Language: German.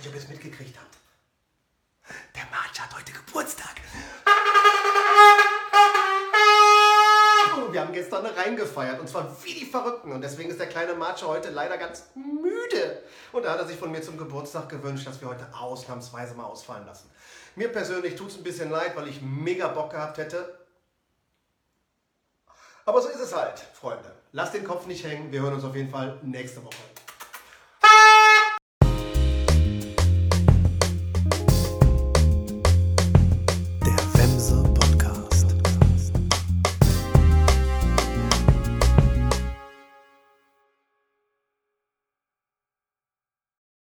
nicht, ob ihr es mitgekriegt habt. Der March hat heute Geburtstag. Wir haben gestern reingefeiert und zwar wie die Verrückten und deswegen ist der kleine March heute leider ganz müde. Und da hat er sich von mir zum Geburtstag gewünscht, dass wir heute ausnahmsweise mal ausfallen lassen. Mir persönlich tut es ein bisschen leid, weil ich mega Bock gehabt hätte. Aber so ist es halt, Freunde. Lasst den Kopf nicht hängen. Wir hören uns auf jeden Fall nächste Woche.